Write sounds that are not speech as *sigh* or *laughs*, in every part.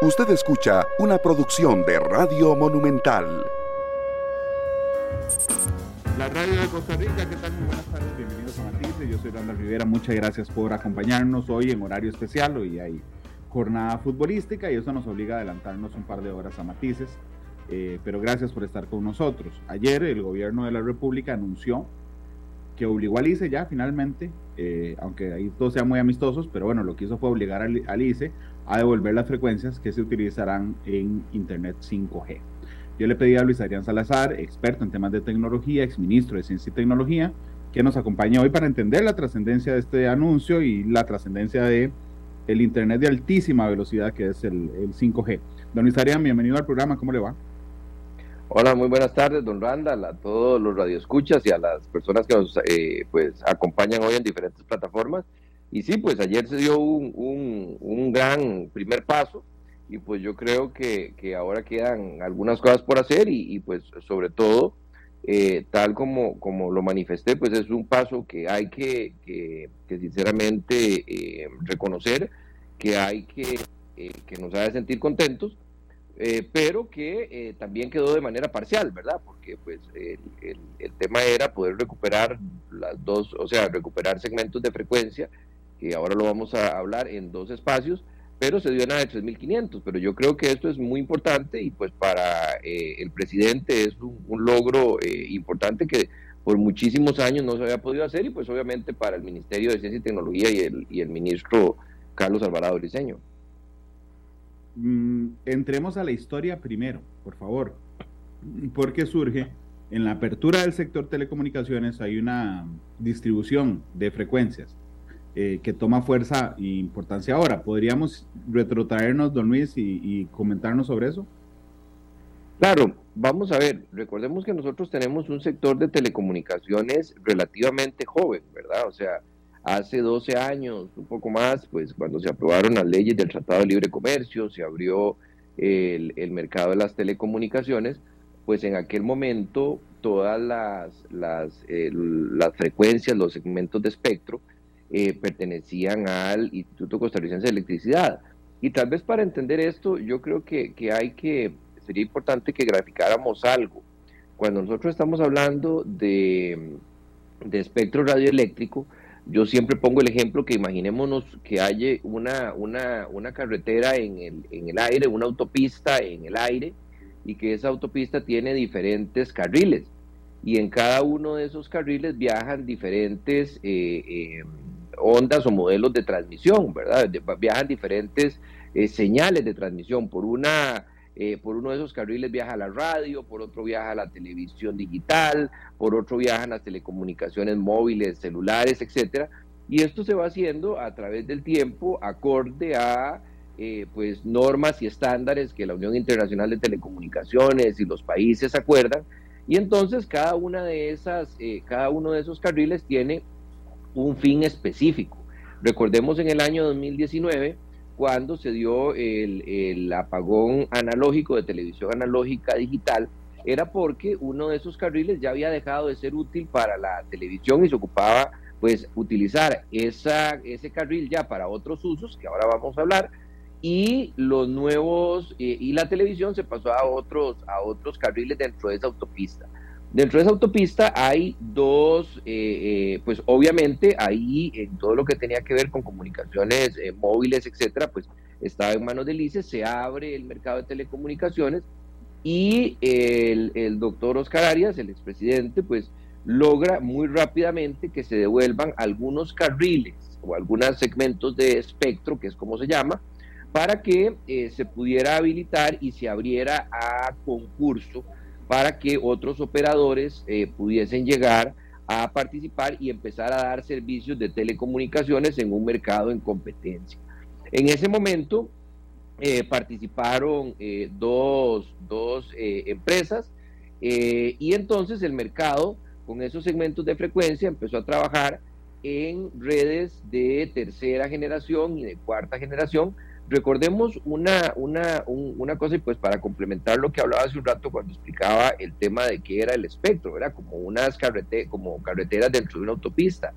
Usted escucha una producción de Radio Monumental. La radio de Costa Rica, ¿qué tal? Muy buenas tardes, bienvenidos a Matices. Yo soy Randall Rivera, muchas gracias por acompañarnos hoy en horario especial. Hoy hay jornada futbolística y eso nos obliga a adelantarnos un par de horas a Matices. Eh, pero gracias por estar con nosotros. Ayer el gobierno de la República anunció que obligó al ICE ya finalmente, eh, aunque ahí todos sean muy amistosos, pero bueno, lo que hizo fue obligar al, al ICE a devolver las frecuencias que se utilizarán en Internet 5G. Yo le pedí a Luis Adrián Salazar, experto en temas de tecnología, exministro de Ciencia y Tecnología, que nos acompañe hoy para entender la trascendencia de este anuncio y la trascendencia de el Internet de altísima velocidad que es el, el 5G. Don Luis Adrián, bienvenido al programa, ¿cómo le va? Hola, muy buenas tardes, don Randall, a todos los radioescuchas y a las personas que nos eh, pues, acompañan hoy en diferentes plataformas. Y sí, pues ayer se dio un, un, un gran primer paso y pues yo creo que, que, ahora quedan algunas cosas por hacer y, y pues sobre todo, eh, tal como, como lo manifesté, pues es un paso que hay que, que, que sinceramente eh, reconocer, que hay que, eh, que nos haga sentir contentos eh, pero que eh, también quedó de manera parcial, ¿verdad? Porque pues el, el, el, tema era poder recuperar las dos, o sea, recuperar segmentos de frecuencia, que ahora lo vamos a hablar en dos espacios, pero se dio la de 3.500, pero yo creo que esto es muy importante y pues para eh, el presidente es un, un logro eh, importante que por muchísimos años no se había podido hacer y pues obviamente para el Ministerio de Ciencia y Tecnología y el, y el ministro Carlos Alvarado Briceño. Mm, entremos a la historia primero, por favor, porque surge en la apertura del sector telecomunicaciones hay una distribución de frecuencias eh, que toma fuerza e importancia ahora. ¿Podríamos retrotraernos, don Luis, y, y comentarnos sobre eso? Claro, vamos a ver, recordemos que nosotros tenemos un sector de telecomunicaciones relativamente joven, ¿verdad? O sea, hace 12 años, un poco más, pues cuando se aprobaron las leyes del Tratado de Libre Comercio, se abrió el, el mercado de las telecomunicaciones, pues en aquel momento todas las, las, eh, las frecuencias, los segmentos de espectro, eh, pertenecían al Instituto Costarricense de Electricidad. Y tal vez para entender esto, yo creo que, que hay que, sería importante que graficáramos algo. Cuando nosotros estamos hablando de, de espectro radioeléctrico, yo siempre pongo el ejemplo que imaginémonos que haya una, una, una carretera en el, en el aire, una autopista en el aire, y que esa autopista tiene diferentes carriles. Y en cada uno de esos carriles viajan diferentes eh, eh, ondas o modelos de transmisión, ¿verdad? Viajan diferentes eh, señales de transmisión. Por una eh, por uno de esos carriles viaja la radio, por otro viaja la televisión digital, por otro viajan las telecomunicaciones móviles, celulares, etcétera. Y esto se va haciendo a través del tiempo, acorde a eh, pues normas y estándares que la Unión Internacional de Telecomunicaciones y los países acuerdan. Y entonces cada una de esas, eh, cada uno de esos carriles tiene un fin específico. Recordemos en el año 2019 cuando se dio el, apagón analógico de televisión analógica digital, era porque uno de esos carriles ya había dejado de ser útil para la televisión y se ocupaba pues utilizar esa, ese carril ya para otros usos, que ahora vamos a hablar, y los nuevos, eh, y la televisión se pasó a otros, a otros carriles dentro de esa autopista. Dentro de esa autopista hay dos, eh, eh, pues obviamente ahí en todo lo que tenía que ver con comunicaciones eh, móviles, etcétera, pues estaba en manos del ICE, se abre el mercado de telecomunicaciones y el, el doctor Oscar Arias, el expresidente, pues logra muy rápidamente que se devuelvan algunos carriles o algunos segmentos de espectro, que es como se llama, para que se pudiera habilitar y se abriera a concurso para que otros operadores eh, pudiesen llegar a participar y empezar a dar servicios de telecomunicaciones en un mercado en competencia. En ese momento eh, participaron eh, dos, dos empresas y entonces el mercado con esos segmentos de frecuencia empezó a trabajar en redes de tercera generación y de cuarta generación Recordemos una, una, un, una cosa, y pues para complementar lo que hablaba hace un rato cuando explicaba el tema de qué era el espectro, era como unas carrete, como carreteras dentro de una autopista.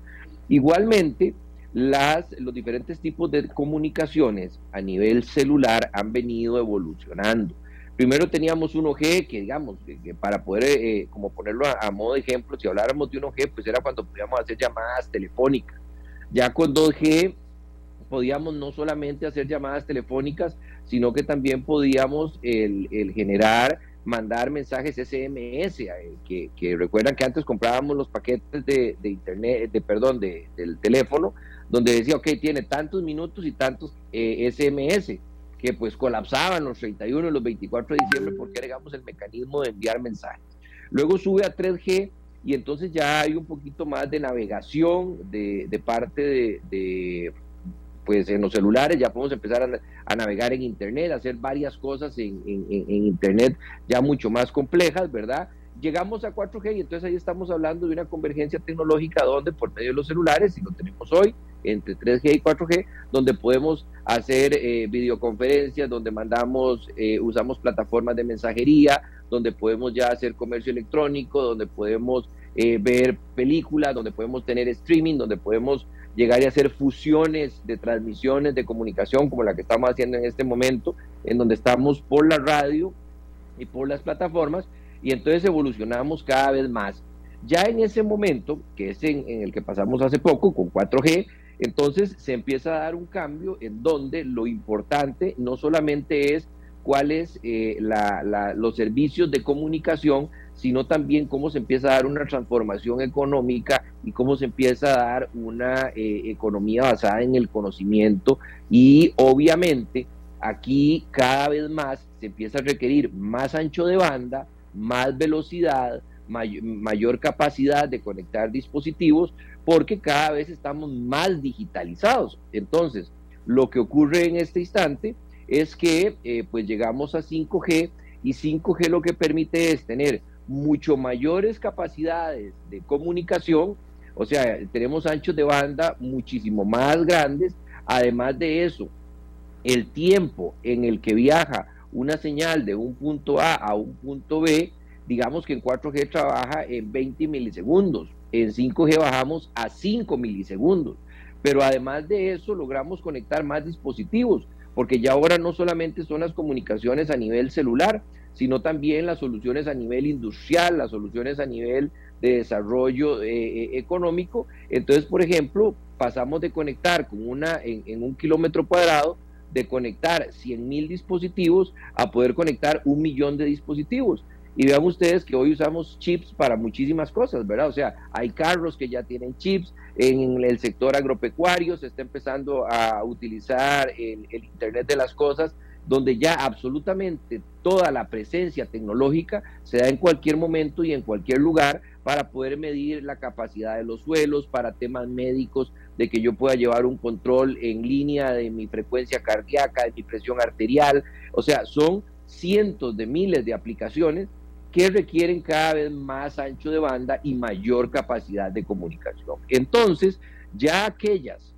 Igualmente, las, los diferentes tipos de comunicaciones a nivel celular han venido evolucionando. Primero teníamos 1G, que digamos, que, para poder, eh, como ponerlo a, modo de ejemplo, si habláramos de 1G, pues era cuando podíamos hacer llamadas telefónicas. Ya con 2G podíamos no solamente hacer llamadas telefónicas, sino que también podíamos el, generar, mandar mensajes SMS, que, recuerdan que antes comprábamos los paquetes de, internet, de perdón, de, del teléfono, donde decía, ok, tiene tantos minutos y tantos SMS, eh, que pues colapsaban los 31 y los 24 de diciembre porque agregamos el mecanismo de enviar mensajes. Luego sube a 3G y entonces ya hay un poquito más de navegación de, parte de, pues en los celulares ya podemos empezar a, navegar en internet, hacer varias cosas en, internet ya mucho más complejas, ¿verdad? llegamos a 4G y entonces ahí estamos hablando de una convergencia tecnológica donde por medio de los celulares, y lo tenemos hoy, entre 3G y 4G, donde podemos hacer eh, videoconferencias, donde mandamos, eh, usamos plataformas de mensajería, donde podemos ya hacer comercio electrónico, donde podemos eh, ver películas, donde podemos tener streaming, donde podemos llegar a hacer fusiones de transmisiones de comunicación como la que estamos haciendo en este momento, en donde estamos por la radio y por las plataformas, y entonces evolucionamos cada vez más. Ya en ese momento, que es en, en el que pasamos hace poco con 4G, entonces se empieza a dar un cambio en donde lo importante no solamente es cuáles eh, los servicios de comunicación, sino también cómo se empieza a dar una transformación económica y cómo se empieza a dar una eh, economía basada en el conocimiento y obviamente aquí cada vez más se empieza a requerir más ancho de banda, más velocidad, mayor capacidad de conectar dispositivos, porque cada vez estamos más digitalizados. Entonces, lo que ocurre en este instante es que eh, pues llegamos a 5G y 5G lo que permite es tener mucho mayores capacidades de comunicación, o sea, tenemos anchos de banda muchísimo más grandes, además de eso, el tiempo en el que viaja una señal de un punto A a un punto B, digamos que en 4G trabaja en 20 milisegundos, en 5G bajamos a 5 milisegundos. Pero además de eso, logramos conectar más dispositivos, porque ya ahora no solamente son las comunicaciones a nivel celular, sino también las soluciones a nivel industrial, las soluciones a nivel de desarrollo eh, eh, económico. Entonces, por ejemplo, pasamos de conectar con una en, en un kilómetro cuadrado, de conectar 100 mil dispositivos a poder conectar un millón de dispositivos. Y vean ustedes que hoy usamos chips para muchísimas cosas, ¿verdad? O sea, hay carros que ya tienen chips, en el sector agropecuario se está empezando a utilizar el, Internet de las Cosas, donde ya absolutamente toda la presencia tecnológica se da en cualquier momento y en cualquier lugar para poder medir la capacidad de los suelos, para temas médicos, de que yo pueda llevar un control en línea de mi frecuencia cardíaca, de mi presión arterial. O sea, son cientos de miles de aplicaciones que requieren cada vez más ancho de banda y mayor capacidad de comunicación. Entonces, ya aquellas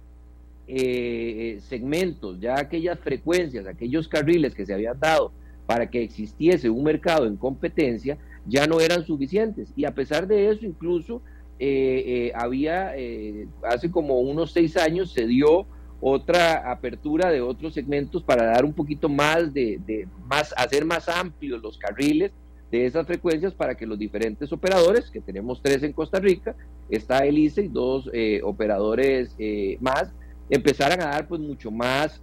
eh, segmentos, ya aquellas frecuencias, aquellos carriles que se habían dado para que existiese un mercado en competencia, ya no eran suficientes. Y a pesar de eso, incluso eh, eh, había, hace como unos seis años, se dio otra apertura de otros segmentos para dar un poquito más de, de más, hacer más amplios los carriles de esas frecuencias para que los diferentes operadores, que tenemos tres en Costa Rica, está el ICE y dos eh, operadores eh, más, empezaran a dar pues mucho más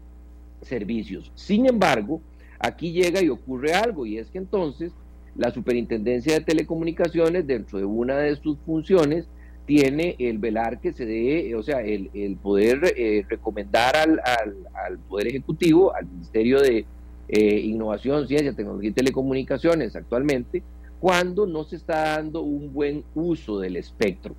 servicios. Sin embargo, aquí llega y ocurre algo, y es que entonces la Superintendencia de Telecomunicaciones, dentro de una de sus funciones, tiene el velar que se dé, o sea, el, poder eh, recomendar al, al Poder Ejecutivo, al Ministerio de eh, innovación, ciencia, tecnología y telecomunicaciones actualmente, cuando no se está dando un buen uso del espectro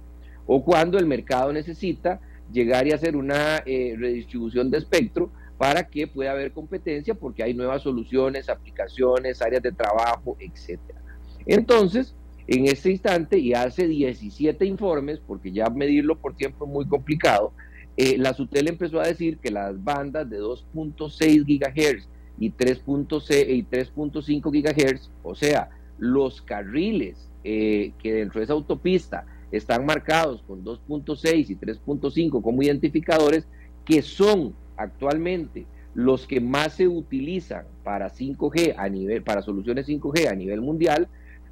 o cuando el mercado necesita llegar y hacer una eh, redistribución de espectro para que pueda haber competencia porque hay nuevas soluciones, aplicaciones, áreas de trabajo, etcétera. Entonces, en este instante, y hace 17 informes, porque ya medirlo por tiempo es muy complicado, eh, la SUTEL empezó a decir que las bandas de 2.6 GHz y 3.5 GHz, o sea, los carriles eh, que dentro de esa autopista están marcados con 2.6 y 3.5 como identificadores, que son actualmente los que más se utilizan para 5G a nivel, para soluciones 5G a nivel mundial,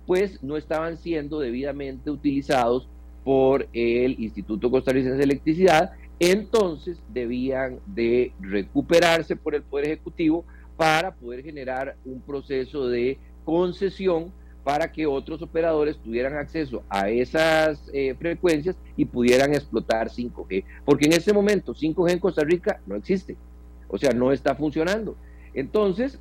pues no estaban siendo debidamente utilizados por el Instituto Costarricense de Electricidad, entonces debían de recuperarse por el Poder Ejecutivo para poder generar un proceso de concesión para que otros operadores tuvieran acceso a esas eh, frecuencias y pudieran explotar 5G. Porque en ese momento 5G en Costa Rica no existe, o sea, no está funcionando. Entonces,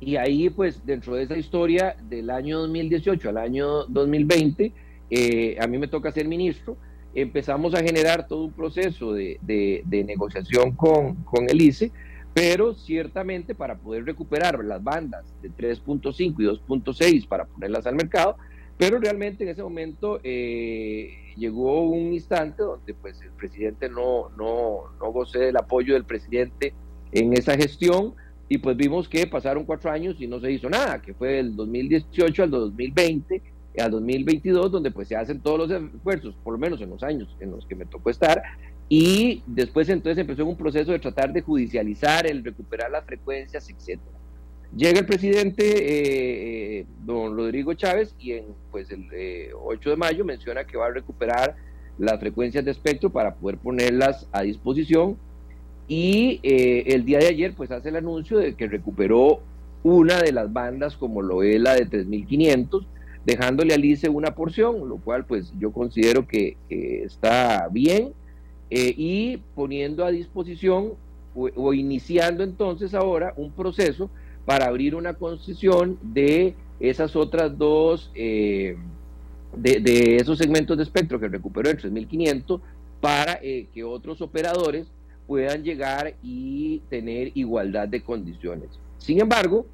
y ahí pues dentro de esa historia del año 2018 al año 2020, eh, a mí me toca ser ministro, empezamos a generar todo un proceso de, de, negociación con, con el ICE pero ciertamente para poder recuperar las bandas de 3.5 y 2.6 para ponerlas al mercado, pero realmente en ese momento eh, llegó un instante donde pues el presidente no, no, no gocé del apoyo del presidente en esa gestión y pues vimos que pasaron cuatro años y no se hizo nada, que fue del 2018 al 2020 al 2022 donde pues se hacen todos los esfuerzos, por lo menos en los años en los que me tocó estar, y después entonces empezó un proceso de tratar de judicializar, el recuperar las frecuencias, etcétera. Llega el presidente eh, eh, don Rodrigo Chávez y en pues el 8 eh, de mayo menciona que va a recuperar las frecuencias de espectro para poder ponerlas a disposición y el día de ayer pues hace el anuncio de que recuperó una de las bandas como lo es la de 3500 dejándole al ICE una porción, lo cual pues yo considero que está bien eh, y poniendo a disposición o, iniciando entonces ahora un proceso para abrir una concesión de esas otras dos, eh, de, esos segmentos de espectro que recuperó el 3500 para eh, que otros operadores puedan llegar y tener igualdad de condiciones. Sin embargo,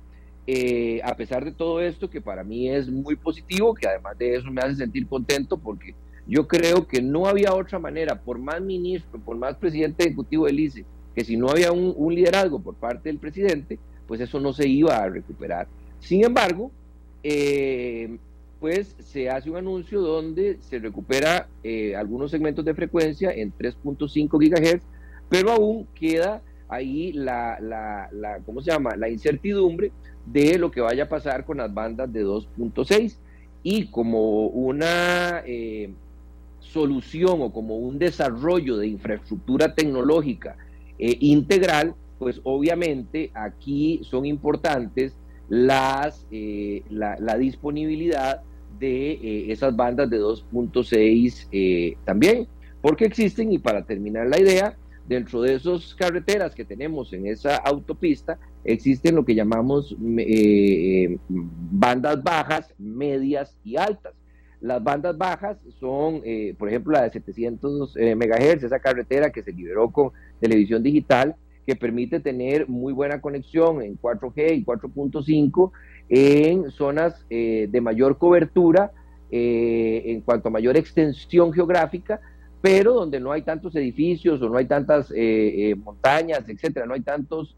a pesar de todo esto, que para mí es muy positivo, que además de eso me hace sentir contento porque yo creo que no había otra manera, por más ministro, por más presidente ejecutivo del ICE, que si no había un, liderazgo por parte del presidente, pues eso no se iba a recuperar. Sin embargo, eh, pues se hace un anuncio donde se recupera eh, algunos segmentos de frecuencia en 3.5 gigahertz, pero aún queda ahí la, la, la, ¿cómo se llama? La incertidumbre de lo que vaya a pasar con las bandas de 2.6 y como una eh, solución o como un desarrollo de infraestructura tecnológica eh, integral, pues obviamente aquí son importantes las, eh, la, disponibilidad de eh, esas bandas de 2.6 también, porque existen, y para terminar la idea, dentro de esas carreteras que tenemos en esa autopista, existen lo que llamamos bandas bajas, medias y altas. Las bandas bajas son, eh, por ejemplo, la de 700 eh, MHz, esa carretera que se liberó con televisión digital, que permite tener muy buena conexión en 4G y 4.5 en zonas eh, de mayor cobertura, en cuanto a mayor extensión geográfica, pero donde no hay tantos edificios o no hay tantas montañas, etcétera, no hay tantas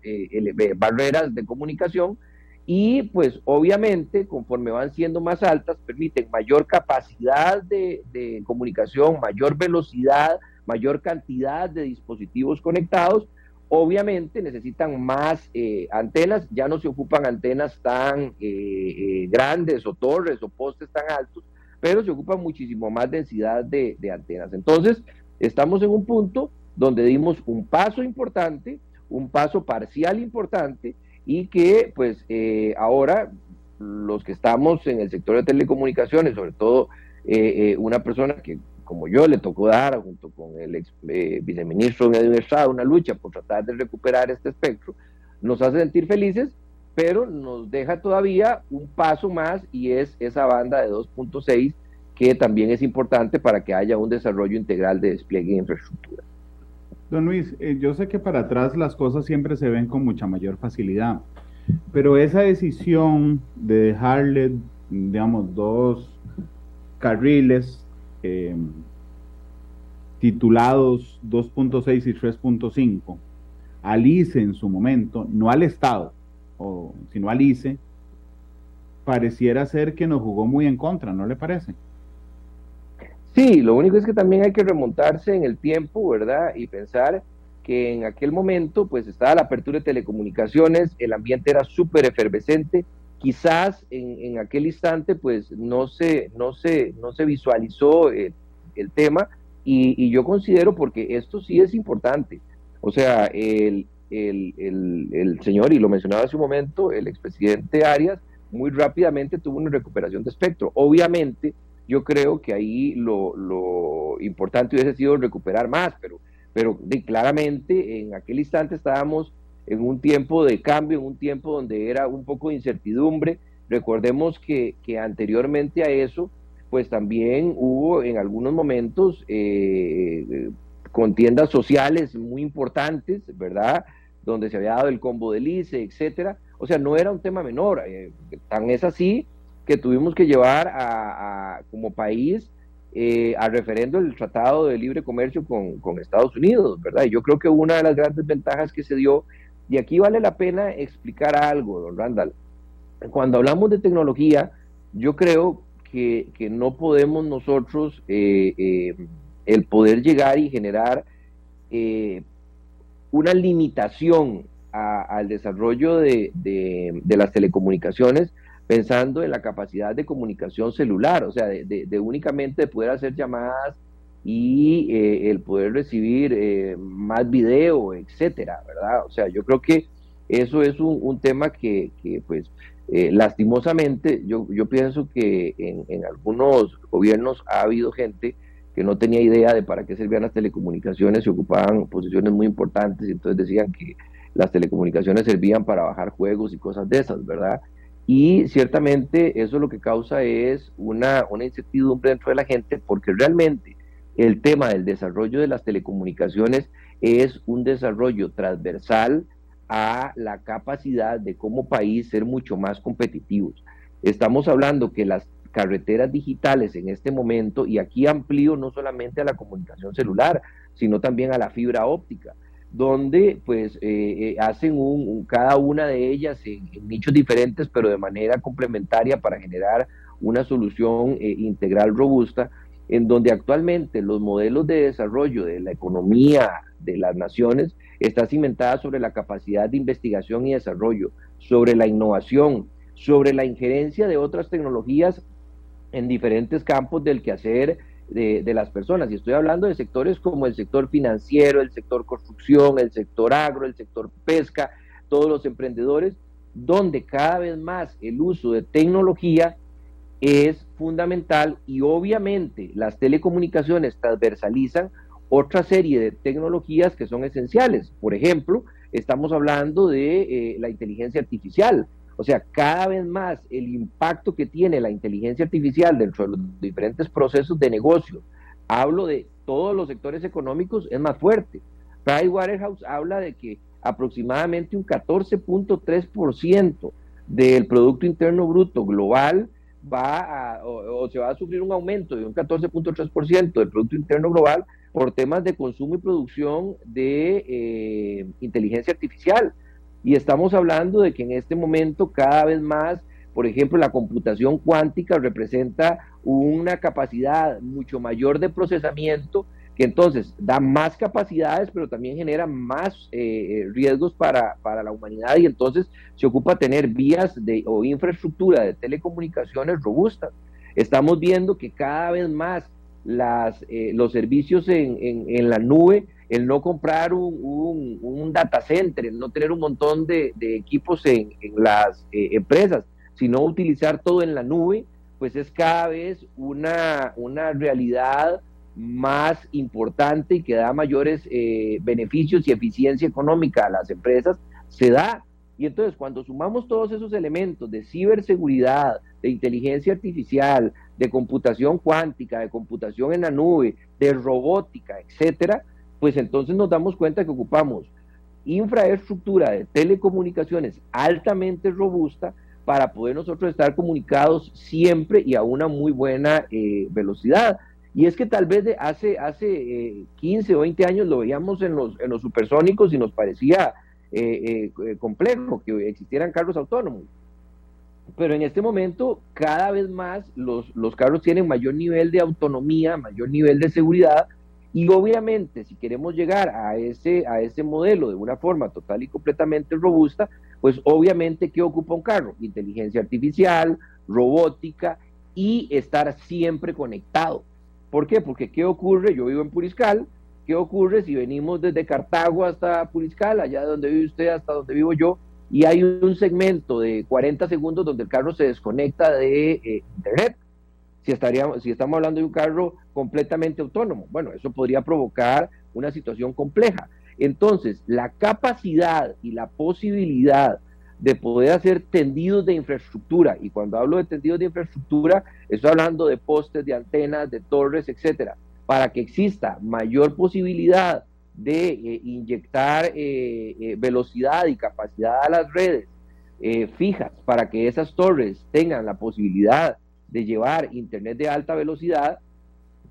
barreras de comunicación, y pues obviamente conforme van siendo más altas permiten mayor capacidad de, comunicación, mayor velocidad, mayor cantidad de dispositivos conectados. Obviamente necesitan más eh, antenas, ya no se ocupan antenas tan eh, eh, grandes o torres o postes tan altos, pero se ocupa muchísimo más densidad de, de antenas. Entonces, estamos en un punto donde dimos un paso importante, un paso parcial importante, y que pues eh, ahora los que estamos en el sector de telecomunicaciones, sobre todo eh, eh, una persona que como yo le tocó dar junto con el ex viceministro Edwin Estrada una lucha por tratar de recuperar este espectro, nos hace sentir felices, pero nos deja todavía un paso más y es esa banda de 2.6 que también es importante para que haya un desarrollo integral de despliegue de infraestructura. Don Luis, eh, yo sé que para atrás las cosas siempre se ven con mucha mayor facilidad, pero esa decisión de dejarle, digamos, dos carriles eh, titulados 2.6 y 3.5 al ICE en su momento, no al Estado, o, sino al ICE, pareciera ser que nos jugó muy en contra, ¿no le parece? Sí, lo único es que también hay que remontarse en el tiempo, ¿verdad? Y pensar que en aquel momento pues estaba la apertura de telecomunicaciones, el ambiente era súper efervescente, quizás en, aquel instante pues no se, no se, no se visualizó el, tema y, yo considero porque esto sí es importante, o sea, el, el, señor, y lo mencionaba hace un momento, el expresidente Arias, muy rápidamente tuvo una recuperación de espectro. Obviamente, yo creo que ahí lo, lo importante hubiese sido recuperar más, pero pero claramente en aquel instante estábamos en un tiempo de cambio, en un tiempo donde era un poco de incertidumbre. Recordemos que, anteriormente a eso, pues también hubo en algunos momentos eh, contiendas sociales muy importantes, ¿verdad? Donde se había dado el combo del ICE, etcétera. O sea, no era un tema menor. Eh, tan es así que tuvimos que llevar a como país eh, al referendo del Tratado de Libre Comercio con, con, Estados Unidos, ¿verdad? Y yo creo que una de las grandes ventajas que se dio, y aquí vale la pena explicar algo, don Randall, cuando hablamos de tecnología, yo creo que, que no podemos nosotros eh, eh, el poder llegar y generar una limitación al desarrollo de, de, de las telecomunicaciones, pensando en la capacidad de comunicación celular, o sea, de, únicamente poder hacer llamadas y eh, el poder recibir eh, más video, etcétera, ¿verdad? O sea, yo creo que eso es un, tema que, pues, eh, lastimosamente, yo, yo pienso que en, en, algunos gobiernos ha habido gente que no tenía idea de para qué servían las telecomunicaciones y ocupaban posiciones muy importantes y entonces decían que las telecomunicaciones servían para bajar juegos y cosas de esas, ¿verdad? Y ciertamente eso lo que causa es una, una incertidumbre dentro de la gente porque realmente el tema del desarrollo de las telecomunicaciones es un desarrollo transversal a la capacidad de como país ser mucho más competitivos. Estamos hablando que las carreteras digitales en este momento, y aquí amplío no solamente a la comunicación celular, sino también a la fibra óptica, donde pues eh, eh, hacen un, cada una de ellas en, nichos diferentes, pero de manera complementaria para generar una solución eh, integral robusta, en donde actualmente los modelos de desarrollo de la economía de las naciones está cimentada sobre la capacidad de investigación y desarrollo, sobre la innovación, sobre la injerencia de otras tecnologías en diferentes campos del quehacer de, las personas. Y estoy hablando de sectores como el sector financiero, el sector construcción, el sector agro, el sector pesca, todos los emprendedores, donde cada vez más el uso de tecnología es fundamental y obviamente las telecomunicaciones transversalizan otra serie de tecnologías que son esenciales. Por ejemplo, estamos hablando de eh, la inteligencia artificial. O sea, cada vez más el impacto que tiene la inteligencia artificial dentro de los diferentes procesos de negocio, hablo de todos los sectores económicos, es más fuerte. Waterhouse habla de que aproximadamente un 14.3% del Producto Interno Bruto global va a, o, se va a sufrir un aumento de un 14.3% del Producto Interno Global por temas de consumo y producción de eh, inteligencia artificial. Y estamos hablando de que en este momento cada vez más, por ejemplo, la computación cuántica representa una capacidad mucho mayor de procesamiento que entonces da más capacidades, pero también genera más eh, riesgos para, la humanidad y entonces se ocupa tener vías de, o infraestructura de telecomunicaciones robustas. Estamos viendo que cada vez más las, eh, los servicios en, en la nube el no comprar un, data center, el no tener un montón de, equipos en, las eh, empresas, sino utilizar todo en la nube, pues es cada vez una, una realidad más importante y que da mayores eh, beneficios y eficiencia económica a las empresas, se da. Y entonces cuando sumamos todos esos elementos de ciberseguridad, de inteligencia artificial, de computación cuántica, de computación en la nube, de robótica, etcétera, pues entonces nos damos cuenta que ocupamos infraestructura de telecomunicaciones altamente robusta para poder nosotros estar comunicados siempre y a una muy buena eh, velocidad. Y es que tal vez de hace, hace 15 eh, o 20 años lo veíamos en los, en los supersónicos y nos parecía eh, complejo que existieran carros autónomos. pero en este momento cada vez más los, los carros tienen mayor nivel de autonomía, mayor nivel de seguridad, y obviamente, si queremos llegar a ese, a ese modelo de una forma total y completamente robusta, pues obviamente, ¿qué ocupa un carro? Inteligencia artificial, robótica y estar siempre conectado. ¿Por qué? Porque ¿qué ocurre? Yo vivo en Puriscal. ¿Qué ocurre si venimos desde Cartago hasta Puriscal, allá de donde vive usted hasta donde vivo yo? Y hay un segmento de 40 segundos donde el carro se desconecta de eh, Internet si, estaríamos, si estamos hablando de un carro completamente autónomo. Bueno, eso podría provocar una situación compleja. Entonces, la capacidad y la posibilidad de poder hacer tendidos de infraestructura, y cuando hablo de tendidos de infraestructura, estoy hablando de postes, de antenas, de torres, etcétera, para que exista mayor posibilidad de eh, inyectar eh, eh, velocidad y capacidad a las redes fijas, para que esas torres tengan la posibilidad de llevar Internet de alta velocidad,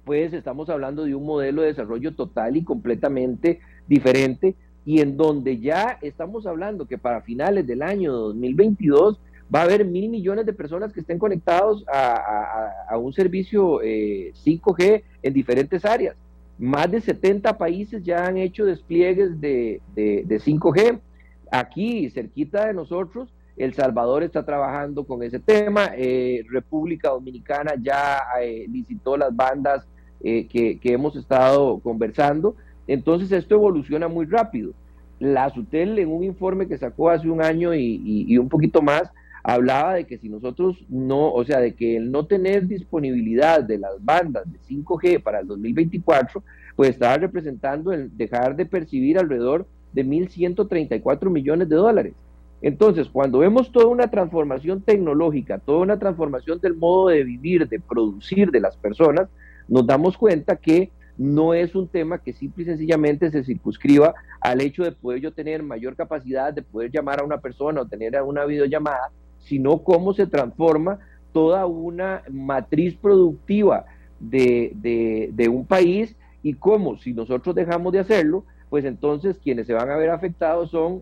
pues estamos hablando de un modelo de desarrollo total y completamente diferente y en donde ya estamos hablando que para finales del año 2022 va a haber mil millones de personas que estén conectados a, un servicio 5G eh, en diferentes áreas. Más de 70 países ya han hecho despliegues de, de 5G. Aquí, cerquita de nosotros, el Salvador está trabajando con ese tema. Eh, República Dominicana ya eh, licitó las bandas eh, que, hemos estado conversando. Entonces esto evoluciona muy rápido. La SUTEL en un informe que sacó hace un año y, un poquito más, hablaba de que si nosotros no, o sea, de que el no tener disponibilidad de las bandas de 5G para el 2024, pues estaba representando el dejar de percibir alrededor de 1.134 millones de dólares. Entonces, cuando vemos toda una transformación tecnológica, toda una transformación del modo de vivir, de producir de las personas, nos damos cuenta que no es un tema que simple y sencillamente se circunscriba al hecho de poder yo tener mayor capacidad de poder llamar a una persona o tener una videollamada, sino cómo se transforma toda una matriz productiva de, de un país y cómo si nosotros dejamos de hacerlo, pues entonces quienes se van a ver afectados son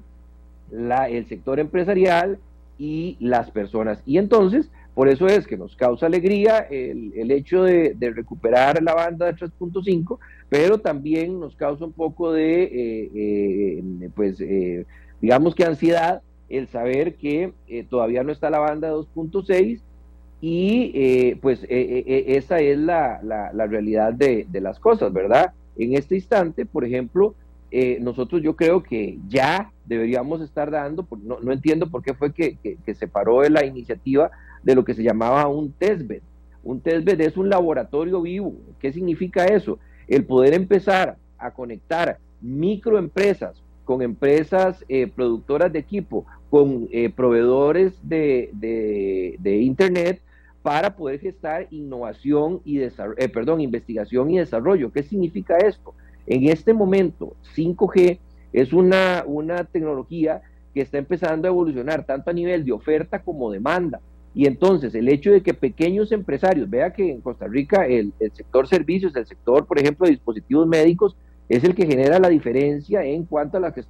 el sector empresarial y las personas. Y entonces, por eso es que nos causa alegría el, hecho de, recuperar la banda de 3.5, pero también nos causa un poco de, eh, eh, pues, eh, digamos que ansiedad el saber que todavía no está la banda de 2.6 y pues esa es la, la, realidad de, de, las cosas, ¿verdad? En este instante, por ejemplo, eh, nosotros yo creo que ya deberíamos estar dando, no, no entiendo por qué fue que, se paró la iniciativa de lo que se llamaba un testbed. Un testbed es un laboratorio vivo. ¿Qué significa eso? El poder empezar a conectar microempresas con empresas eh, productoras de equipo, con eh, proveedores de, de, Internet para poder gestar innovación y desarrollo, perdón, investigación y desarrollo. ¿Qué significa esto? En este momento, 5G es una, una tecnología que está empezando a evolucionar tanto a nivel de oferta como demanda. Y entonces el hecho de que pequeños empresarios, vea que en Costa Rica el, sector servicios, el sector, por ejemplo, de dispositivos médicos, es el que genera la diferencia en cuanto a las eh,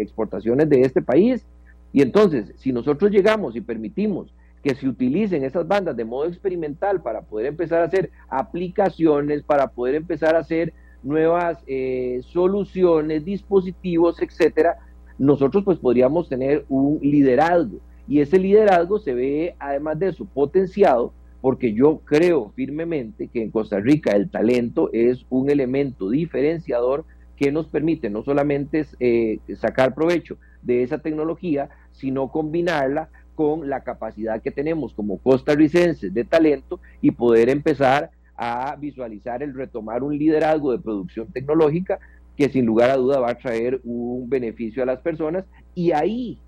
exportaciones de este país. Y entonces, si nosotros llegamos y permitimos que se utilicen esas bandas de modo experimental para poder empezar a hacer aplicaciones, para poder empezar a hacer nuevas eh, soluciones, dispositivos, etcétera, nosotros pues podríamos tener un liderazgo. Y ese liderazgo se ve, además de eso, potenciado, porque yo creo firmemente que en Costa Rica el talento es un elemento diferenciador que nos permite no solamente eh, sacar provecho de esa tecnología, sino combinarla con la capacidad que tenemos como costarricenses de talento y poder empezar a visualizar el retomar un liderazgo de producción tecnológica que sin lugar a duda va a traer un beneficio a las personas. Y ahí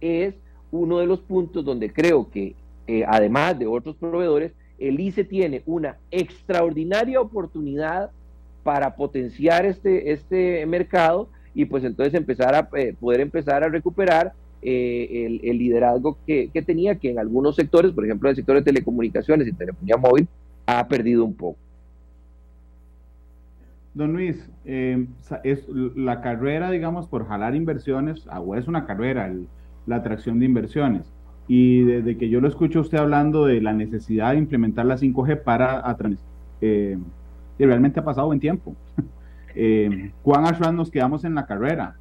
es uno de los puntos donde creo que eh, además de otros proveedores, el ICE tiene una extraordinaria oportunidad para potenciar este, este mercado y pues entonces empezar a eh, poder empezar a recuperar eh, el, liderazgo que, que, tenía, que en algunos sectores, por ejemplo el sector de telecomunicaciones y telefonía móvil, ha perdido un poco. Don Luis, eh, es la carrera, digamos, por jalar inversiones, ah, es una carrera la atracción de inversiones. Y desde que yo lo escucho usted hablando de la necesidad de implementar la 5G para eh, realmente ha pasado buen tiempo. *laughs* eh, ¿Cuán atrás nos quedamos en la carrera?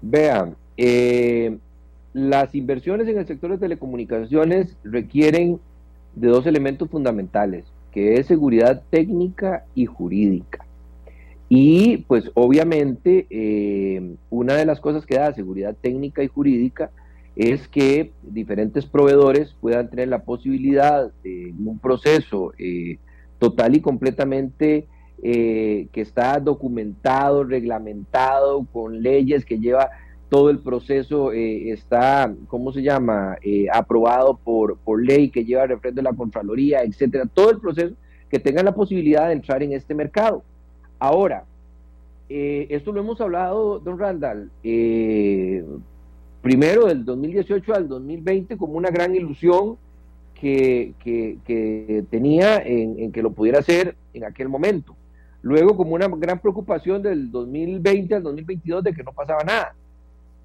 Vean, eh, las inversiones en el sector de telecomunicaciones requieren de dos elementos fundamentales, que es seguridad técnica y jurídica. Y pues obviamente eh, una de las cosas que da seguridad técnica y jurídica es que diferentes proveedores puedan tener la posibilidad de un proceso eh, total y completamente eh, que está documentado, reglamentado, con leyes que lleva todo el proceso, está, ¿cómo se llama?, aprobado por, por ley, que lleva refrendo de la Contraloría, etcétera, todo el proceso que tengan la posibilidad de entrar en este mercado. Ahora, eh, esto lo hemos hablado, don Randall, eh, primero del 2018 al 2020 como una gran ilusión que, tenía en, que lo pudiera hacer en aquel momento. Luego como una gran preocupación del 2020 al 2022 de que no pasaba nada.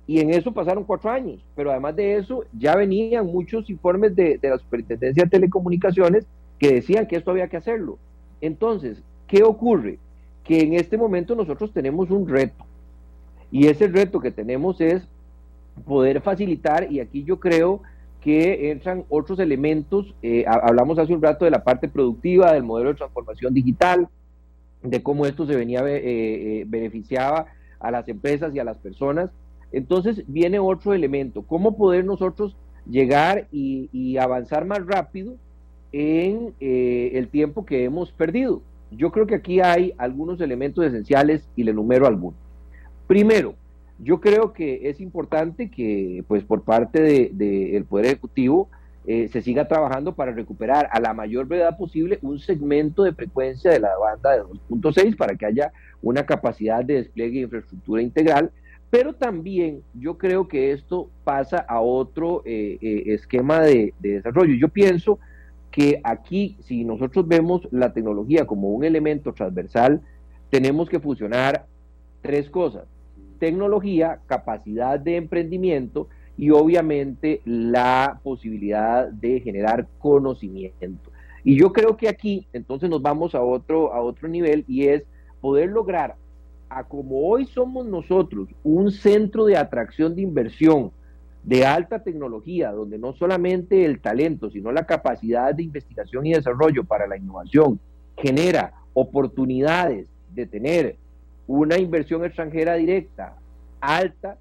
Y en eso pasaron cuatro años, pero además de eso ya venían muchos informes de, de la Superintendencia de Telecomunicaciones que decían que esto había que hacerlo. Entonces, ¿qué ocurre? que en este momento nosotros tenemos un reto. Y ese reto que tenemos es poder facilitar, y aquí yo creo que entran otros elementos, eh, hablamos hace un rato de la parte productiva, del modelo de transformación digital, de cómo esto se venía, eh, eh, beneficiaba a las empresas y a las personas. Entonces viene otro elemento, cómo poder nosotros llegar y, avanzar más rápido en el tiempo que hemos perdido. Yo creo que aquí hay algunos elementos esenciales y le numero algunos. Primero, yo creo que es importante que, pues, por parte del de, Poder Ejecutivo eh, se siga trabajando para recuperar a la mayor brevedad posible un segmento de frecuencia de la banda de 2.6 para que haya una capacidad de despliegue de infraestructura integral. Pero también yo creo que esto pasa a otro eh, eh, esquema de, de desarrollo. Yo pienso que aquí, si nosotros vemos la tecnología como un elemento transversal, tenemos que fusionar tres cosas. Tecnología, capacidad de emprendimiento y obviamente la posibilidad de generar conocimiento. Y yo creo que aquí entonces nos vamos a otro, a otro nivel y es poder lograr a como hoy somos nosotros un centro de atracción de inversión, de alta tecnología, donde no solamente el talento, sino la capacidad de investigación y desarrollo para la innovación genera oportunidades de tener una inversión extranjera directa alta,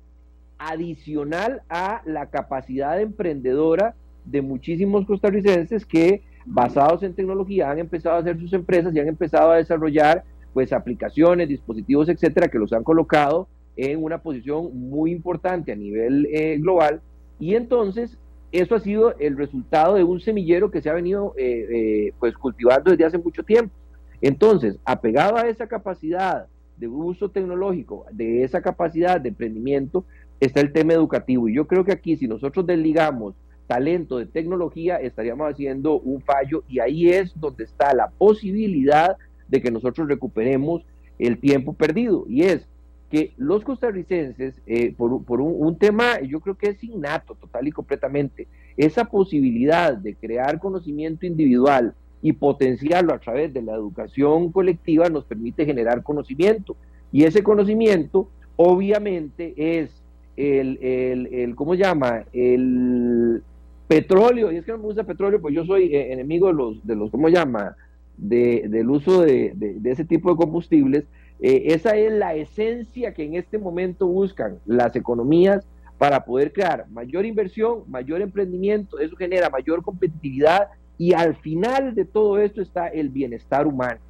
adicional a la capacidad emprendedora de muchísimos costarricenses que basados en tecnología han empezado a hacer sus empresas y han empezado a desarrollar pues aplicaciones, dispositivos, etcétera, que los han colocado en una posición muy importante a nivel eh, global y entonces eso ha sido el resultado de un semillero que se ha venido eh, eh, pues cultivando desde hace mucho tiempo. Entonces, apegado a esa capacidad de uso tecnológico, de esa capacidad de emprendimiento, está el tema educativo. Y yo creo que aquí si nosotros desligamos talento de tecnología, estaríamos haciendo un fallo y ahí es donde está la posibilidad de que nosotros recuperemos el tiempo perdido. Y es que los costarricenses, eh, por, un, tema, yo creo que es innato total y completamente, esa posibilidad de crear conocimiento individual y potenciarlo a través de la educación colectiva nos permite generar conocimiento. Y ese conocimiento obviamente es el, el, el ¿cómo llama? El petróleo, y es que no me gusta petróleo, pues yo soy eh, enemigo de los, de los ¿cómo llama? De, del uso de, ese tipo de combustibles, eh, esa es la esencia que en este momento buscan las economías para poder crear mayor inversión, mayor emprendimiento, eso genera mayor competitividad y al final de todo esto está el bienestar humano.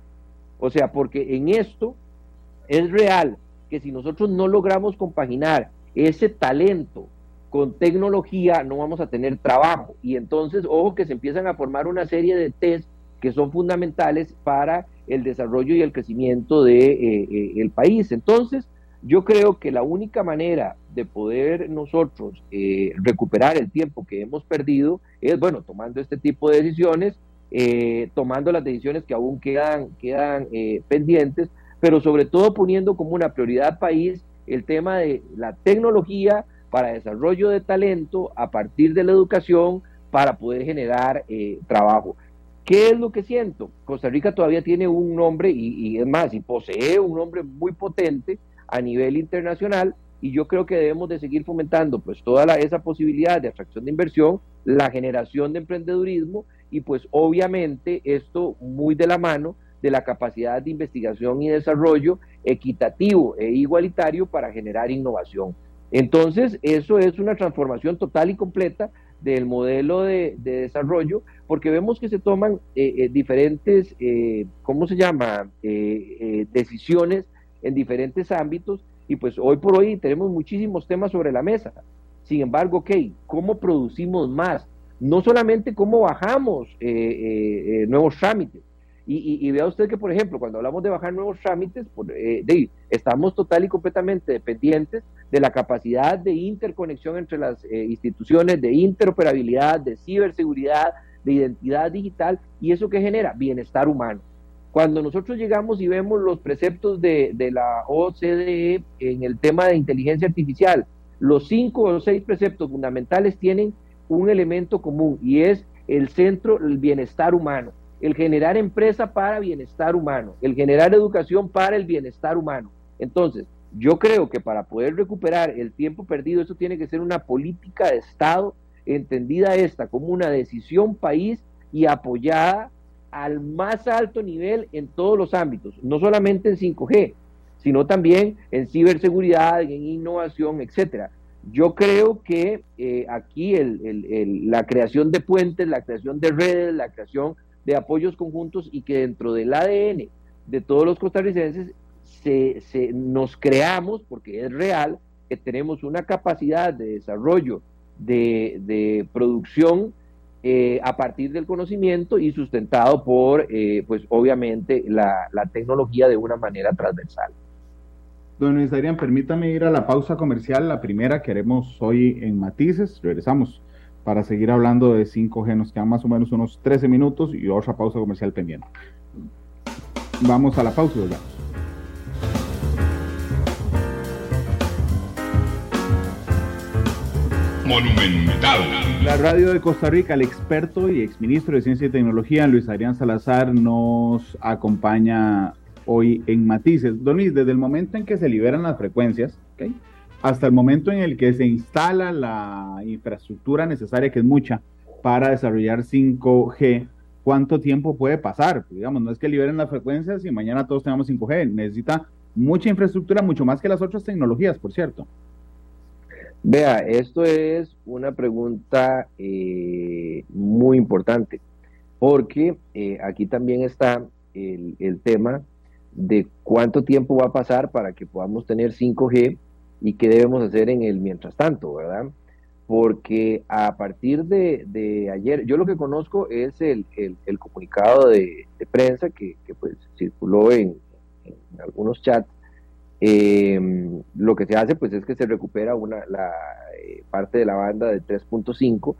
O sea, porque en esto es real que si nosotros no logramos compaginar ese talento con tecnología, no vamos a tener trabajo. Y entonces, ojo que se empiezan a formar una serie de test que son fundamentales para el desarrollo y el crecimiento del de, eh, eh, el país. Entonces, yo creo que la única manera de poder nosotros eh, recuperar el tiempo que hemos perdido es, bueno, tomando este tipo de decisiones, tomando las decisiones que aún quedan, quedan pendientes, pero sobre todo poniendo como una prioridad país el tema de la tecnología para desarrollo de talento a partir de la educación para poder generar eh, trabajo. ¿Qué es lo que siento? Costa Rica todavía tiene un nombre y, es más, y posee un nombre muy potente a nivel internacional y yo creo que debemos de seguir fomentando pues toda esa posibilidad de atracción de inversión, la generación de emprendedurismo y pues obviamente esto muy de la mano de la capacidad de investigación y desarrollo equitativo e igualitario para generar innovación. Entonces, eso es una transformación total y completa del modelo de, desarrollo, porque vemos que se toman eh, eh, diferentes, eh, ¿cómo se llama?, decisiones en diferentes ámbitos, y pues hoy por hoy tenemos muchísimos temas sobre la mesa. Sin embargo, ok, ¿cómo producimos más? No solamente cómo bajamos nuevos trámites, y, vea usted que, por ejemplo, cuando hablamos de bajar nuevos trámites, de, estamos total y completamente dependientes de la capacidad de interconexión entre las eh, instituciones, de interoperabilidad, de ciberseguridad, de identidad digital, y eso que genera bienestar humano. Cuando nosotros llegamos y vemos los preceptos de, de la OCDE en el tema de inteligencia artificial, los cinco o seis preceptos fundamentales tienen un elemento común y es el centro, el bienestar humano, el generar empresa para bienestar humano, el generar educación para el bienestar humano. Entonces, yo creo que para poder recuperar el tiempo perdido, eso tiene que ser una política de Estado, entendida esta como una decisión país y apoyada al más alto nivel en todos los ámbitos, no solamente en 5G, sino también en ciberseguridad, en innovación, etcétera. Yo creo que eh, aquí la creación de puentes, la creación de redes, la creación de apoyos conjuntos y que dentro del ADN de todos los costarricenses se, nos creamos, porque es real, que tenemos una capacidad de desarrollo, de, producción eh, a partir del conocimiento y sustentado por, eh, pues obviamente, la, tecnología de una manera transversal. Don permítame ir a la pausa comercial, la primera que haremos hoy en Matices. Regresamos para seguir hablando de 5G. Nos quedan más o menos unos 13 minutos y otra pausa comercial pendiente. Vamos a la pausa y Monumental. La radio de Costa Rica, el experto y exministro de Ciencia y Tecnología, Luis Adrián Salazar, nos acompaña hoy en Matices. Don Luis, desde el momento en que se liberan las frecuencias, hasta el momento en el que se instala la infraestructura necesaria, que es mucha, para desarrollar 5G, ¿cuánto tiempo puede pasar? digamos, no es que liberen las frecuencias y mañana todos tengamos 5G, necesita mucha infraestructura, mucho más que las otras tecnologías, por cierto. Vea, esto es una pregunta eh, muy importante, porque eh, aquí también está el, el, tema de cuánto tiempo va a pasar para que podamos tener 5G y qué debemos hacer en el mientras tanto, ¿verdad? Porque a partir de, ayer, yo lo que conozco es el, comunicado de, prensa que, pues circuló en, algunos chats eh, lo que se hace pues es que se recupera una, la eh, parte de la banda de 3.5.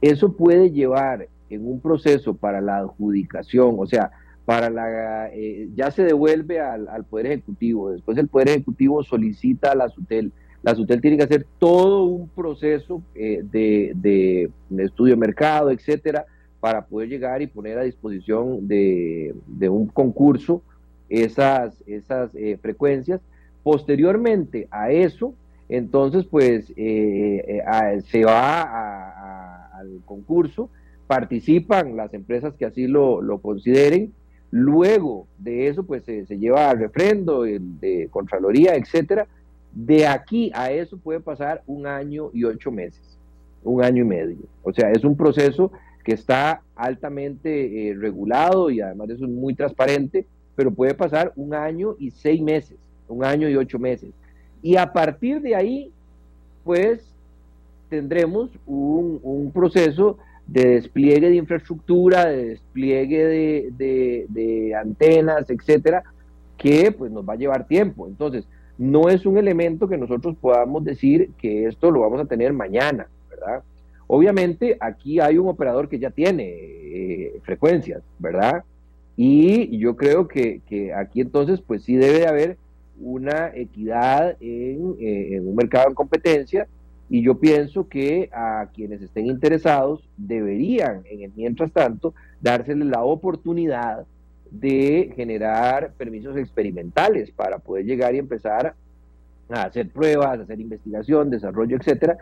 Eso puede llevar en un proceso para la adjudicación, o sea, para la eh, ya se devuelve al, Poder Ejecutivo, después el Poder Ejecutivo solicita a la SUTEL, la SUTEL tiene que hacer todo un proceso eh, de, de, estudio de mercado, etcétera, para poder llegar y poner a disposición de, de un concurso esas, esas eh, frecuencias. Posteriormente a eso, entonces pues eh, eh, se va al concurso, participan las empresas que así lo, consideren, luego de eso pues se, lleva al refrendo de Contraloría, etcétera. De aquí a eso puede pasar un año y ocho meses, un año y medio. O sea, es un proceso que está altamente regulado y además es muy transparente pero puede pasar un año y seis meses, un año y ocho meses. Y a partir de ahí, pues tendremos un, proceso de despliegue de infraestructura, de despliegue de, antenas, etcétera, que pues nos va a llevar tiempo. Entonces, no es un elemento que nosotros podamos decir que esto lo vamos a tener mañana, ¿verdad? Obviamente aquí hay un operador que ya tiene eh, frecuencias, ¿verdad? Y yo creo que, aquí entonces, pues sí debe haber una equidad en, eh, en un mercado en competencia y yo pienso que a quienes estén interesados deberían, en el mientras tanto, dárseles la oportunidad de generar permisos experimentales para poder llegar y empezar a hacer pruebas, hacer investigación, desarrollo, etcétera,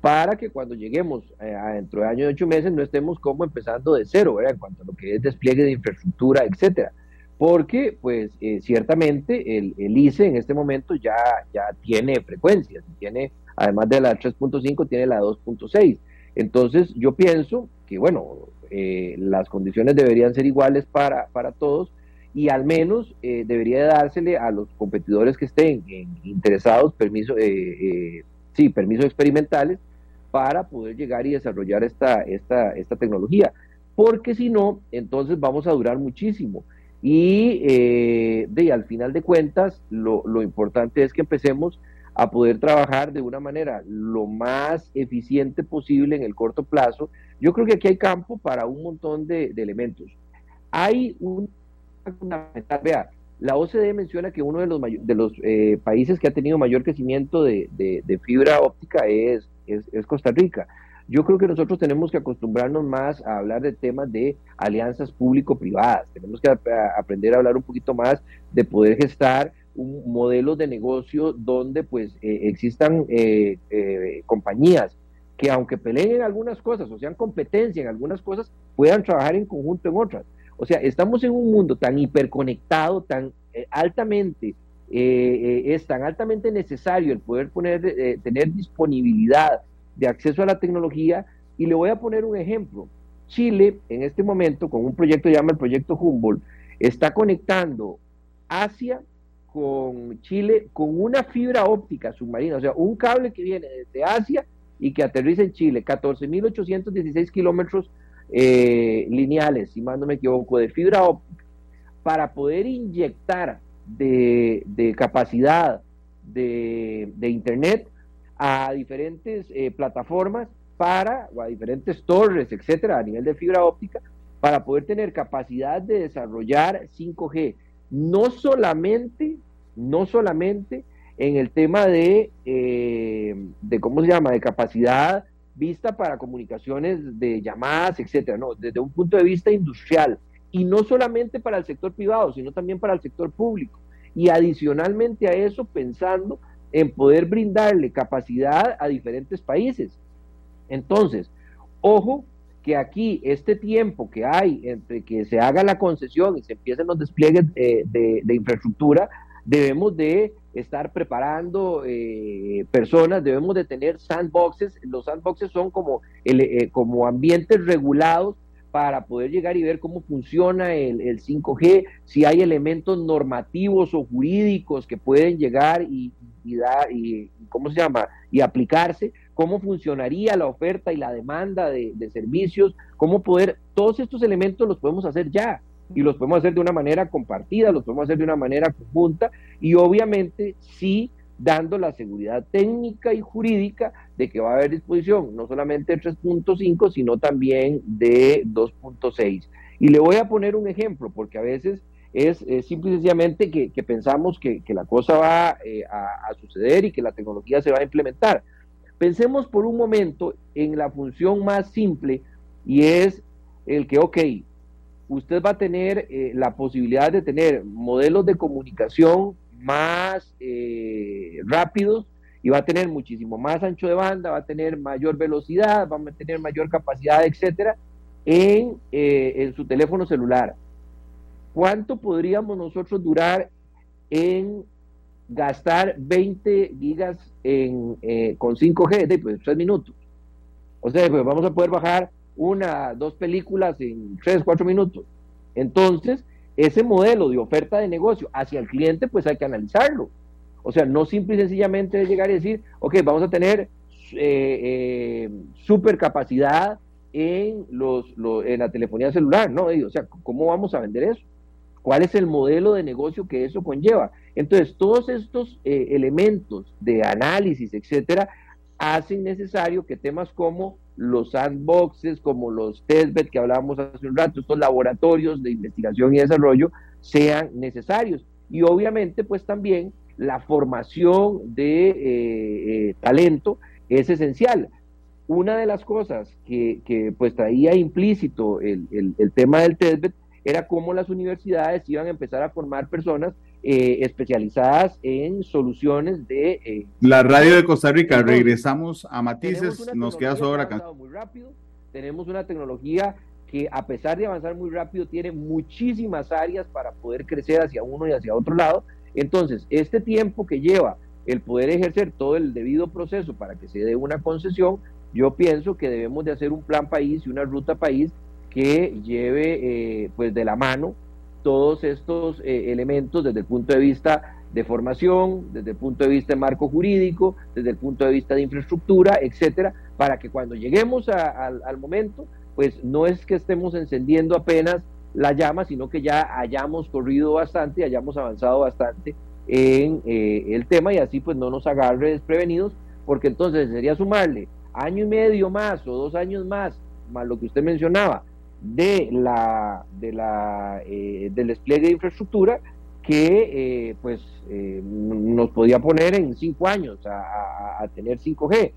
para que cuando lleguemos eh, a dentro de año y ocho meses no estemos como empezando de cero, ¿verdad? En cuanto a lo que es despliegue de infraestructura, etcétera. Porque, pues, eh, ciertamente el, el, ICE en este momento ya, ya tiene frecuencias, tiene, además de la 3.5, tiene la 2.6. Entonces, yo pienso que, bueno, eh, las condiciones deberían ser iguales para, para todos y al menos eh, debería dársele a los competidores que estén interesados permiso, eh, sí, permisos experimentales para poder llegar y desarrollar esta, esta, esta tecnología. Porque si no, entonces vamos a durar muchísimo. Y de, al final de cuentas, lo, lo importante es que empecemos a poder trabajar de una manera lo más eficiente posible en el corto plazo. Yo creo que aquí hay campo para un montón de, elementos. Hay un vea, la OCDE menciona que uno de los, de los eh, países que ha tenido mayor crecimiento de, fibra óptica es, es, Costa Rica. Yo creo que nosotros tenemos que acostumbrarnos más a hablar de temas de alianzas público-privadas. Tenemos que aprender a hablar un poquito más de poder gestar un modelo de negocio donde pues eh, existan eh, eh, compañías que aunque peleen en algunas cosas o sean competencia en algunas cosas, puedan trabajar en conjunto en otras. O sea, estamos en un mundo tan hiperconectado, tan altamente, es tan altamente necesario el poder poner, tener disponibilidad de acceso a la tecnología. Y le voy a poner un ejemplo. Chile, en este momento, con un proyecto que llama el proyecto Humboldt, está conectando Asia con Chile con una fibra óptica submarina, o sea, un cable que viene desde Asia y que aterriza en Chile, 14.816 kilómetros eh, lineales, si más no me equivoco, de fibra óptica, para poder inyectar de, capacidad de, Internet a diferentes eh, plataformas para, o a diferentes torres, etcétera, a nivel de fibra óptica, para poder tener capacidad de desarrollar 5G no solamente, no solamente en el tema de, eh, de, ¿cómo se llama?, de capacidad vista para comunicaciones de llamadas, etcétera, no, desde un punto de vista industrial, y no solamente para el sector privado, sino también para el sector público. Y adicionalmente a eso, pensando en poder brindarle capacidad a diferentes países. Entonces, ojo que aquí este tiempo que hay entre que se haga la concesión y se empiecen los despliegues eh, de, infraestructura, debemos de estar preparando eh, personas, debemos de tener sandboxes. Los sandboxes son como, eh, como ambientes regulados para poder llegar y ver cómo funciona el, 5G, si hay elementos normativos o jurídicos que pueden llegar y, y dar, y, ¿cómo se llama? Y aplicarse cómo funcionaría la oferta y la demanda de, servicios, cómo poder, todos estos elementos los podemos hacer ya y los podemos hacer de una manera compartida, los podemos hacer de una manera conjunta y obviamente sí dando la seguridad técnica y jurídica de que va a haber disposición no solamente de 3.5, sino también de 2.6. Y le voy a poner un ejemplo, porque a veces es, simple y sencillamente que, pensamos que, la cosa va eh, a, suceder y que la tecnología se va a implementar. Pensemos por un momento en la función más simple y es el que, ok, usted va a tener eh, la posibilidad de tener modelos de comunicación más eh, rápidos y va a tener muchísimo más ancho de banda, va a tener mayor velocidad, va a tener mayor capacidad, etcétera, en, eh, en su teléfono celular. ¿Cuánto podríamos nosotros durar en gastar 20 gigas en, eh, con 5G, de pues 3 minutos. O sea, pues vamos a poder bajar una, dos películas en 3, 4 minutos. Entonces, ese modelo de oferta de negocio hacia el cliente, pues hay que analizarlo. O sea, no simple y sencillamente llegar y decir, ok, vamos a tener eh, eh, super capacidad en, los, en la telefonía celular, ¿no? O sea, ¿cómo vamos a vender eso? ¿Cuál es el modelo de negocio que eso conlleva? Entonces, todos estos eh, elementos de análisis, etcétera, hacen necesario que temas como los sandboxes, como los testbed que hablábamos hace un rato, estos laboratorios de investigación y desarrollo, sean necesarios. Y obviamente, pues también la formación de eh, eh, talento es esencial. Una de las cosas que, pues traía implícito el, el, tema del TESBET era cómo las universidades iban a empezar a formar personas eh, especializadas en soluciones de... la radio de Costa Rica, regresamos a matices, nos queda sobra acá. Muy rápido, tenemos una tecnología que a pesar de avanzar muy rápido tiene muchísimas áreas para poder crecer hacia uno y hacia otro lado. Entonces, este tiempo que lleva el poder ejercer todo el debido proceso para que se dé una concesión, yo pienso que debemos de hacer un plan país y una ruta país que lleve eh, pues de la mano todos estos eh, elementos desde el punto de vista de formación, desde el punto de vista de marco jurídico, desde el punto de vista de infraestructura, etcétera, para que cuando lleguemos al momento, pues no es que estemos encendiendo apenas la llama, sino que ya hayamos corrido bastante, y hayamos avanzado bastante en eh, el tema y así pues no nos agarre desprevenidos, porque entonces sería sumarle año y medio más o dos años más, más lo que usted mencionaba, de la, de la eh, del despliegue de infraestructura que eh, pues nos podía poner en cinco años a, a tener 5G.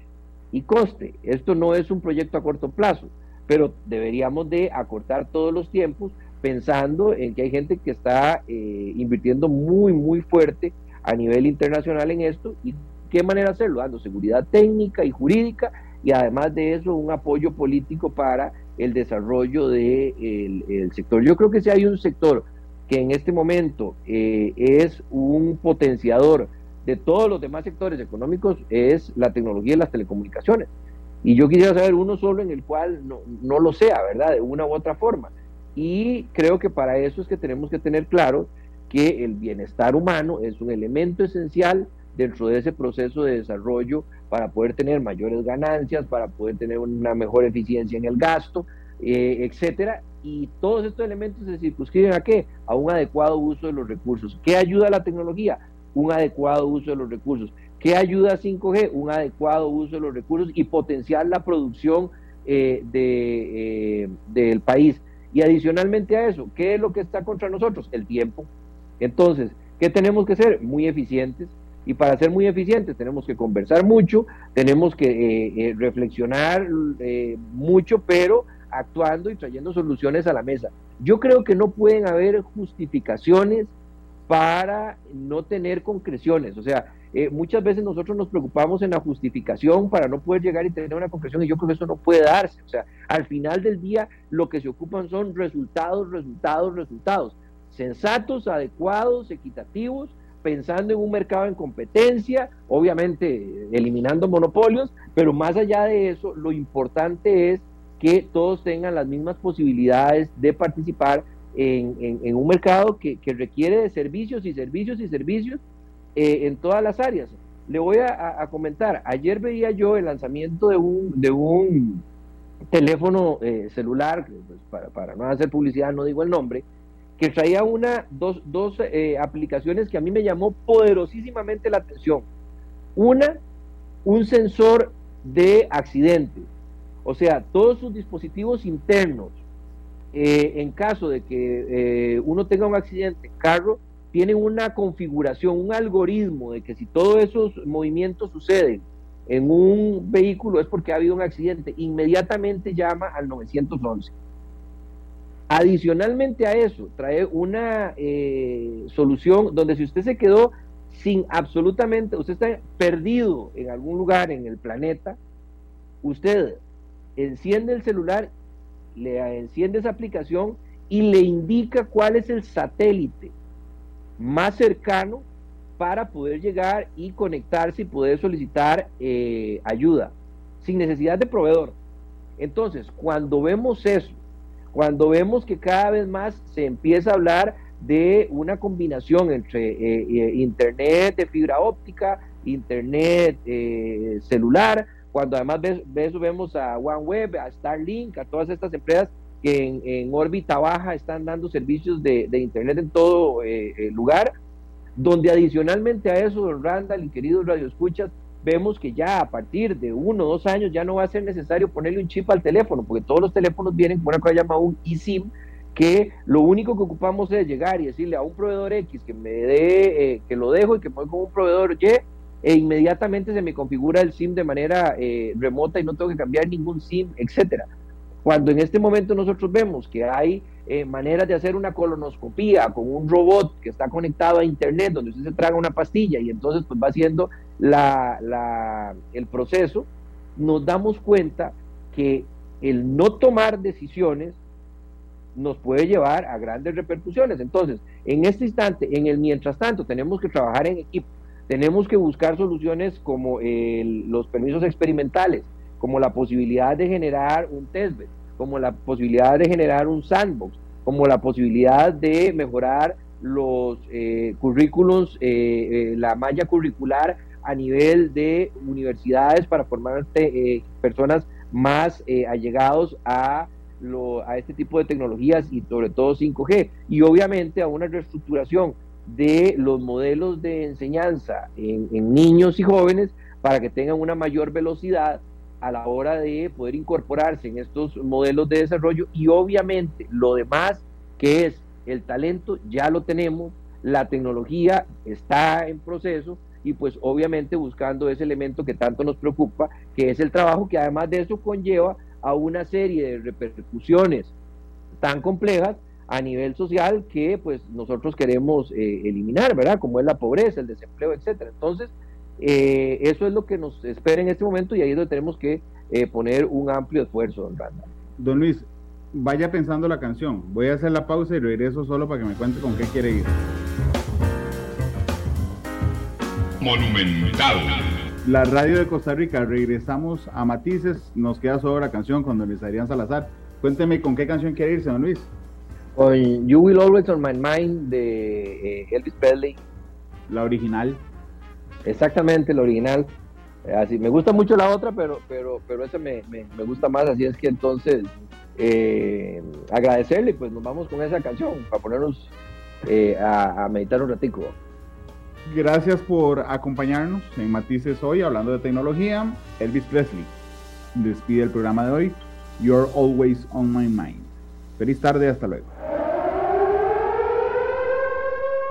Y coste, esto no es un proyecto a corto plazo, pero deberíamos de acortar todos los tiempos pensando en que hay gente que está eh, invirtiendo muy, muy fuerte a nivel internacional en esto y qué manera hacerlo, dando seguridad técnica y jurídica y además de eso un apoyo político para el desarrollo del de el sector. Yo creo que si hay un sector que en este momento eh, es un potenciador de todos los demás sectores económicos es la tecnología y las telecomunicaciones. Y yo quisiera saber uno solo en el cual no, no lo sea, ¿verdad? De una u otra forma. Y creo que para eso es que tenemos que tener claro que el bienestar humano es un elemento esencial dentro de ese proceso de desarrollo para poder tener mayores ganancias, para poder tener una mejor eficiencia en el gasto, eh, etcétera. Y todos estos elementos se circunscriben a qué? A un adecuado uso de los recursos. ¿Qué ayuda a la tecnología? Un adecuado uso de los recursos. ¿Qué ayuda a 5G? Un adecuado uso de los recursos y potenciar la producción eh, eh, del país. Y adicionalmente a eso, ¿qué es lo que está contra nosotros? El tiempo. Entonces, ¿qué tenemos que ser? Muy eficientes. Y para ser muy eficientes tenemos que conversar mucho, tenemos que eh, eh, reflexionar eh, mucho, pero actuando y trayendo soluciones a la mesa. Yo creo que no pueden haber justificaciones para no tener concreciones. O sea, muchas veces nosotros nos preocupamos en la justificación para no poder llegar y tener una concreción y yo creo que eso no puede darse. O sea, al final del día lo que se ocupan son resultados, resultados, resultados. Sensatos, adecuados, equitativos, pensando en un mercado en competencia, obviamente eliminando monopolios, pero más allá de eso, lo importante es que todos tengan las mismas posibilidades de participar en, un mercado que, requiere de servicios y servicios y servicios eh, en todas las áreas. Le voy a, comentar, ayer veía yo el lanzamiento de un, de un teléfono eh, celular, pues, para, no hacer publicidad no digo el nombre, que traía una, dos, dos eh, aplicaciones que a mí me llamó poderosísimamente la atención. Una, un sensor de accidente, o sea, todos sus dispositivos internos, en caso de que uno tenga un accidente carro, tienen una configuración, un algoritmo de que si todos esos movimientos suceden en un vehículo es porque ha habido un accidente, inmediatamente llama al 911. Adicionalmente a eso, trae una eh, solución donde si usted se quedó sin absolutamente, usted está perdido en algún lugar en el planeta, usted enciende el celular, le enciende esa aplicación y le indica cuál es el satélite más cercano para poder llegar y conectarse y poder solicitar eh, ayuda sin necesidad de proveedor. Entonces, cuando vemos eso, cuando vemos que cada vez más se empieza a hablar de una combinación entre eh, eh, internet de fibra óptica, internet celular, cuando además vemos a OneWeb, a Starlink, a todas estas empresas que en, órbita baja están dando servicios de, Internet en todo eh, eh, lugar, donde adicionalmente a eso, don Randall y queridos radioescuchas, vemos que ya a partir de uno o dos años ya no va a ser necesario ponerle un chip al teléfono, porque todos los teléfonos vienen con una cosa llamada un eSIM, que lo único que ocupamos es llegar y decirle a un proveedor X que me dé, eh, que lo dejo y que voy con un proveedor Y, e inmediatamente se me configura el SIM de manera eh, remota y no tengo que cambiar ningún SIM, etcétera. Cuando en este momento nosotros vemos que hay eh, maneras de hacer una colonoscopía con un robot que está conectado a internet, donde usted se traga una pastilla y entonces pues va haciendo la, el proceso, nos damos cuenta que el no tomar decisiones nos puede llevar a grandes repercusiones. Entonces, en este instante, en el mientras tanto, tenemos que trabajar en equipo, tenemos que buscar soluciones como los permisos experimentales, como la posibilidad de generar un testbed, como la posibilidad de generar un sandbox, como la posibilidad de mejorar los eh, currículos, eh, eh, la malla curricular a nivel de universidades para formar personas más allegados a a este tipo de tecnologías y sobre todo 5G y obviamente a una reestructuración de los modelos de enseñanza en, niños y jóvenes para que tengan una mayor velocidad a la hora de poder incorporarse en estos modelos de desarrollo y obviamente lo demás que es el talento ya lo tenemos, la tecnología está en proceso y pues obviamente buscando ese elemento que tanto nos preocupa, que es el trabajo que además de eso conlleva a una serie de repercusiones tan complejas a nivel social que pues nosotros queremos eh, eliminar, ¿verdad? Como es la pobreza, el desempleo, etcétera. Entonces, eh, eso es lo que nos espera en este momento y ahí es donde tenemos que eh, poner un amplio esfuerzo, don Randa. Don Luis, vaya pensando la canción. Voy a hacer la pausa y regreso solo para que me cuente con qué quiere ir. Monumental la radio de Costa Rica, regresamos a Matices, nos queda solo la canción con don Luis Adrián Salazar. Cuénteme con qué canción quiere irse, don Luis. Con You Will Always On My Mind de eh, Elvis Presley. La original. Exactamente, la original. Eh, así, me gusta mucho la otra, pero, pero, pero esa me, gusta más, así es que entonces eh, agradecerle, pues nos vamos con esa canción para ponernos a, a meditar un ratico. Gracias por acompañarnos en Matices hoy hablando de tecnología. Elvis Presley despide el programa de hoy. You're always on my mind. Feliz tarde, hasta luego.